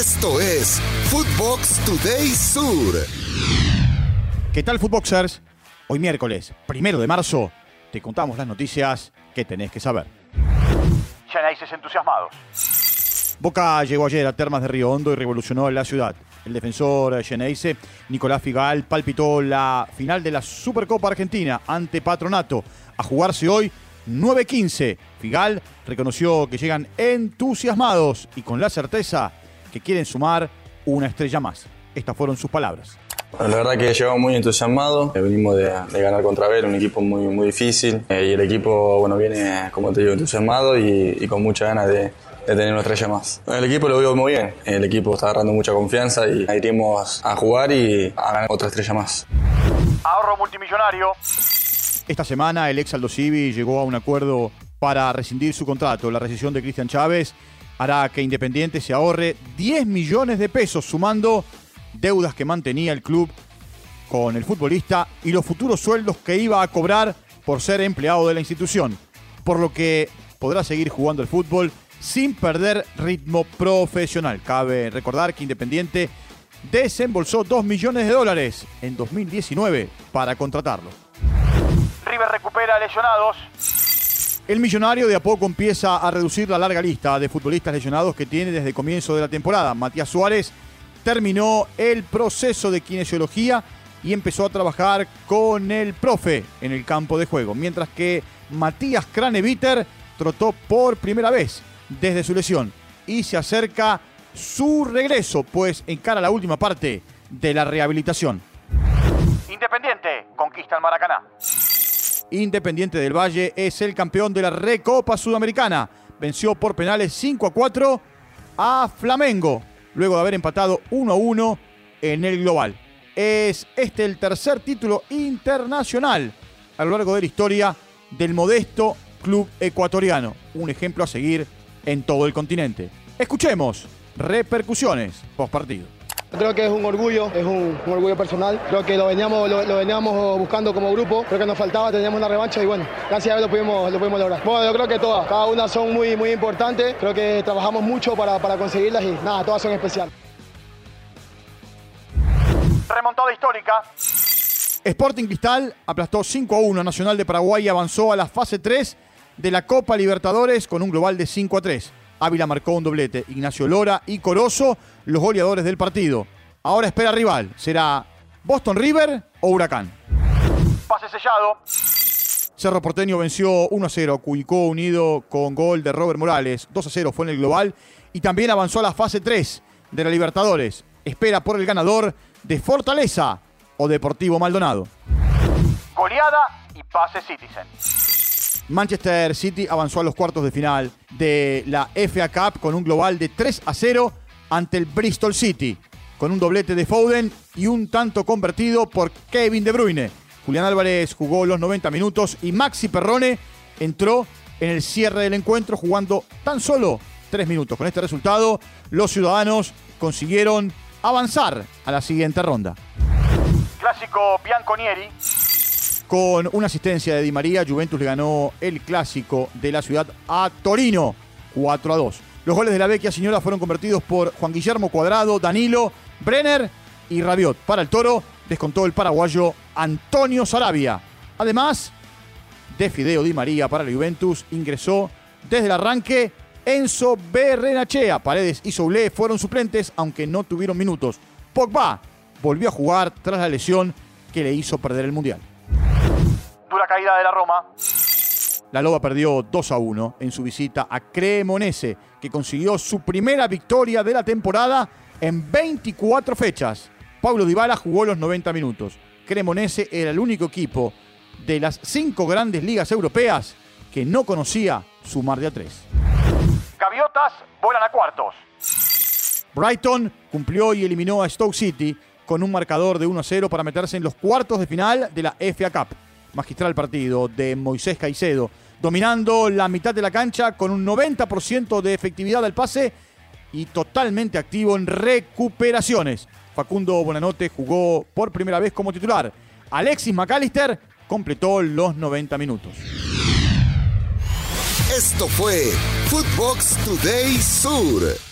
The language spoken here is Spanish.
Esto es Footbox Today Sur. ¿Qué tal, Footboxers? Hoy miércoles, primero de marzo, te contamos las noticias que tenés que saber. Yanaises entusiasmados. Boca llegó ayer a Termas de Río Hondo y revolucionó la ciudad. El defensor Geneise, Nicolás Figal, palpitó la final de la Supercopa Argentina ante Patronato. A jugarse hoy 9-15. Figal reconoció que llegan entusiasmados y con la certeza que quieren sumar una estrella más. Estas fueron sus palabras. Bueno, la verdad que llegamos muy entusiasmados, eh, venimos de, de ganar contra Ver, un equipo muy, muy difícil eh, y el equipo bueno, viene, como te digo, entusiasmado y, y con muchas ganas de, de tener una estrella más. El equipo lo veo muy bien, el equipo está agarrando mucha confianza y iremos a jugar y a ganar otra estrella más. Ahorro multimillonario. Esta semana el ex Aldo Civi llegó a un acuerdo para rescindir su contrato. La rescisión de Cristian Chávez hará que Independiente se ahorre 10 millones de pesos, sumando deudas que mantenía el club con el futbolista y los futuros sueldos que iba a cobrar por ser empleado de la institución. Por lo que podrá seguir jugando el fútbol sin perder ritmo profesional. Cabe recordar que Independiente desembolsó 2 millones de dólares en 2019 para contratarlo. River recupera lesionados. El millonario de a poco empieza a reducir la larga lista de futbolistas lesionados que tiene desde el comienzo de la temporada. Matías Suárez terminó el proceso de kinesiología y empezó a trabajar con el profe en el campo de juego, mientras que Matías Craneviter trotó por primera vez desde su lesión y se acerca su regreso, pues encara la última parte de la rehabilitación. Independiente conquista el Maracaná. Independiente del Valle es el campeón de la Recopa Sudamericana. Venció por penales 5 a 4 a Flamengo, luego de haber empatado 1 a 1 en el global. Es este el tercer título internacional a lo largo de la historia del modesto club ecuatoriano. Un ejemplo a seguir en todo el continente. Escuchemos repercusiones post partido. Creo que es un orgullo, es un, un orgullo personal. Creo que lo veníamos, lo, lo veníamos buscando como grupo. Creo que nos faltaba, teníamos una revancha y bueno, gracias a Dios lo pudimos, lo pudimos lograr. Bueno, yo creo que todas, cada una son muy, muy importantes. Creo que trabajamos mucho para, para conseguirlas y nada, todas son especiales. Remontada histórica. Sporting Cristal aplastó 5 a 1 a Nacional de Paraguay y avanzó a la fase 3 de la Copa Libertadores con un global de 5 a 3. Ávila marcó un doblete. Ignacio Lora y Corozo, los goleadores del partido. Ahora espera rival. ¿Será Boston River o Huracán? Pase sellado. Cerro Porteño venció 1 a 0 a Cuicó Unido con gol de Robert Morales. 2 a 0 fue en el global. Y también avanzó a la fase 3 de la Libertadores. Espera por el ganador de Fortaleza o Deportivo Maldonado. Goleada y pase Citizen. Manchester City avanzó a los cuartos de final de la FA Cup con un global de 3 a 0 ante el Bristol City, con un doblete de Foden y un tanto convertido por Kevin De Bruyne. Julián Álvarez jugó los 90 minutos y Maxi Perrone entró en el cierre del encuentro jugando tan solo 3 minutos. Con este resultado, los ciudadanos consiguieron avanzar a la siguiente ronda. Clásico Bianconieri. Con una asistencia de Di María, Juventus le ganó el clásico de la ciudad a Torino, 4 a 2. Los goles de la Vecchia Señora fueron convertidos por Juan Guillermo Cuadrado, Danilo, Brenner y Rabiot. Para el Toro descontó el paraguayo Antonio Sarabia. Además de Fideo Di María para la Juventus, ingresó desde el arranque Enzo Berrenachea. Paredes y Soule fueron suplentes, aunque no tuvieron minutos. Pogba volvió a jugar tras la lesión que le hizo perder el Mundial. Dura caída de la Roma. La Loba perdió 2 a 1 en su visita a Cremonese, que consiguió su primera victoria de la temporada en 24 fechas. Pablo Dybala jugó los 90 minutos. Cremonese era el único equipo de las cinco grandes ligas europeas que no conocía sumar de a tres. Gaviotas vuelan a cuartos. Brighton cumplió y eliminó a Stoke City con un marcador de 1 a 0 para meterse en los cuartos de final de la FA Cup. Magistral partido de Moisés Caicedo, dominando la mitad de la cancha con un 90% de efectividad del pase y totalmente activo en recuperaciones. Facundo Bonanote jugó por primera vez como titular. Alexis McAllister completó los 90 minutos. Esto fue Footbox Today Sur.